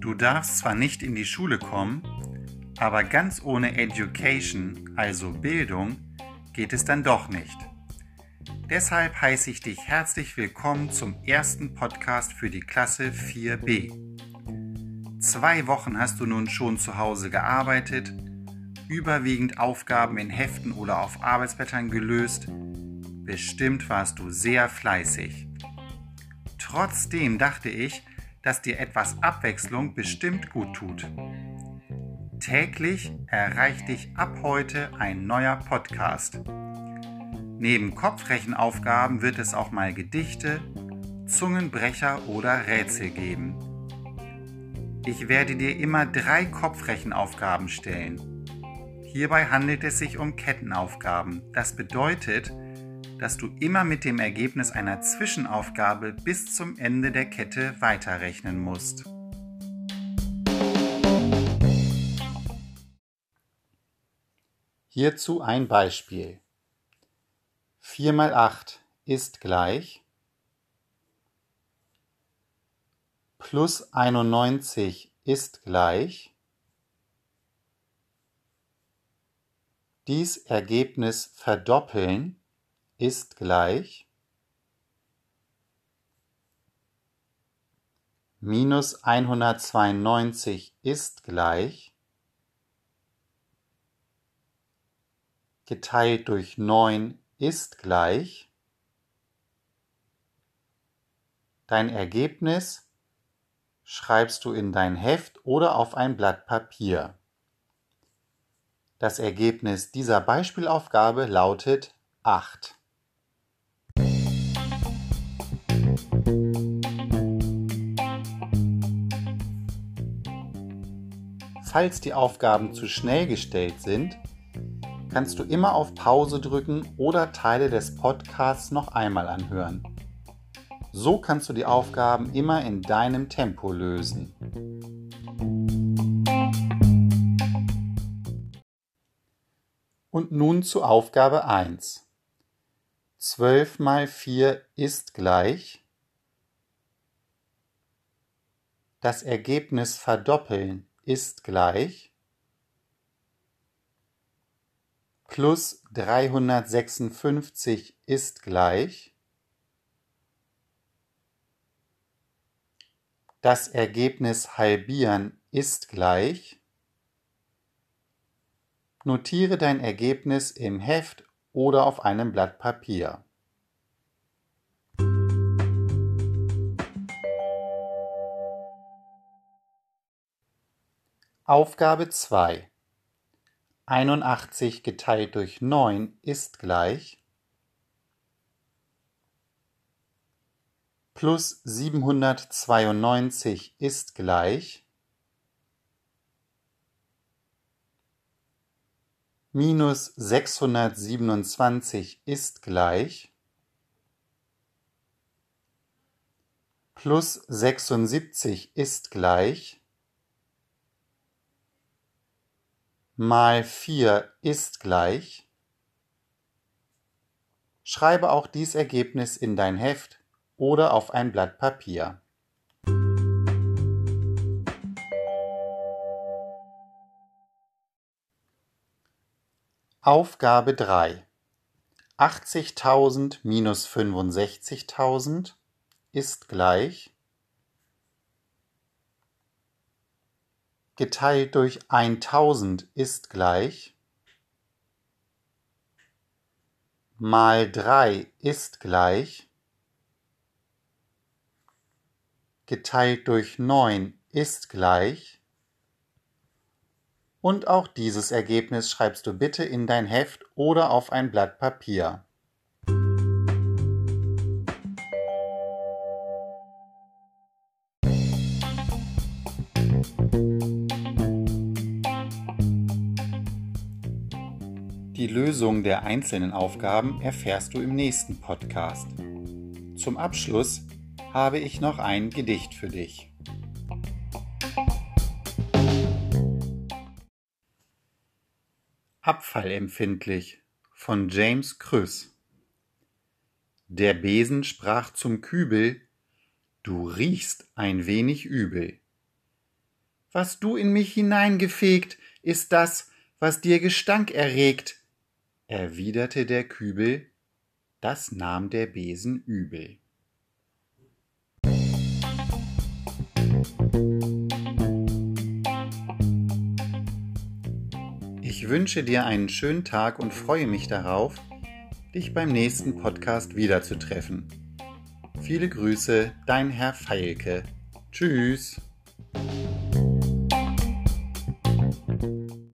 Du darfst zwar nicht in die Schule kommen, aber ganz ohne Education, also Bildung, geht es dann doch nicht. Deshalb heiße ich dich herzlich willkommen zum ersten Podcast für die Klasse 4b. Zwei Wochen hast du nun schon zu Hause gearbeitet, überwiegend Aufgaben in Heften oder auf Arbeitsblättern gelöst. Bestimmt warst du sehr fleißig. Trotzdem dachte ich, dass dir etwas Abwechslung bestimmt gut tut. Täglich erreicht dich ab heute ein neuer Podcast. Neben Kopfrechenaufgaben wird es auch mal Gedichte, Zungenbrecher oder Rätsel geben. Ich werde dir immer drei Kopfrechenaufgaben stellen. Hierbei handelt es sich um Kettenaufgaben. Das bedeutet, dass du immer mit dem Ergebnis einer Zwischenaufgabe bis zum Ende der Kette weiterrechnen musst. Hierzu ein Beispiel. 4 mal 8 ist gleich plus 91 ist gleich dies Ergebnis verdoppeln ist gleich minus 192 ist gleich geteilt durch 9 ist gleich dein Ergebnis schreibst du in dein Heft oder auf ein Blatt Papier. Das Ergebnis dieser Beispielaufgabe lautet 8. Falls die Aufgaben zu schnell gestellt sind, kannst du immer auf Pause drücken oder Teile des Podcasts noch einmal anhören. So kannst du die Aufgaben immer in deinem Tempo lösen. Und nun zu Aufgabe 1. 12 mal 4 ist gleich. Das Ergebnis verdoppeln ist gleich plus 356 ist gleich das Ergebnis halbieren ist gleich Notiere dein Ergebnis im Heft oder auf einem Blatt Papier. Aufgabe 2. 81 geteilt durch 9 ist gleich plus 792 ist gleich minus 627 ist gleich plus 76 ist gleich mal 4 ist gleich. Schreibe auch dies Ergebnis in dein Heft oder auf ein Blatt Papier. Aufgabe 3 80.000 minus 65.000 ist gleich geteilt durch 1000 ist gleich mal 3 ist gleich geteilt durch 9 ist gleich und auch dieses Ergebnis schreibst du bitte in dein Heft oder auf ein Blatt Papier. Lösung der einzelnen Aufgaben erfährst du im nächsten Podcast. Zum Abschluss habe ich noch ein Gedicht für dich. Abfallempfindlich von James Krüss Der Besen sprach zum Kübel, Du riechst ein wenig übel. Was du in mich hineingefegt, ist das, was dir Gestank erregt, erwiderte der Kübel, das nahm der Besen übel. Ich wünsche dir einen schönen Tag und freue mich darauf, dich beim nächsten Podcast wiederzutreffen. Viele Grüße, dein Herr Feilke. Tschüss.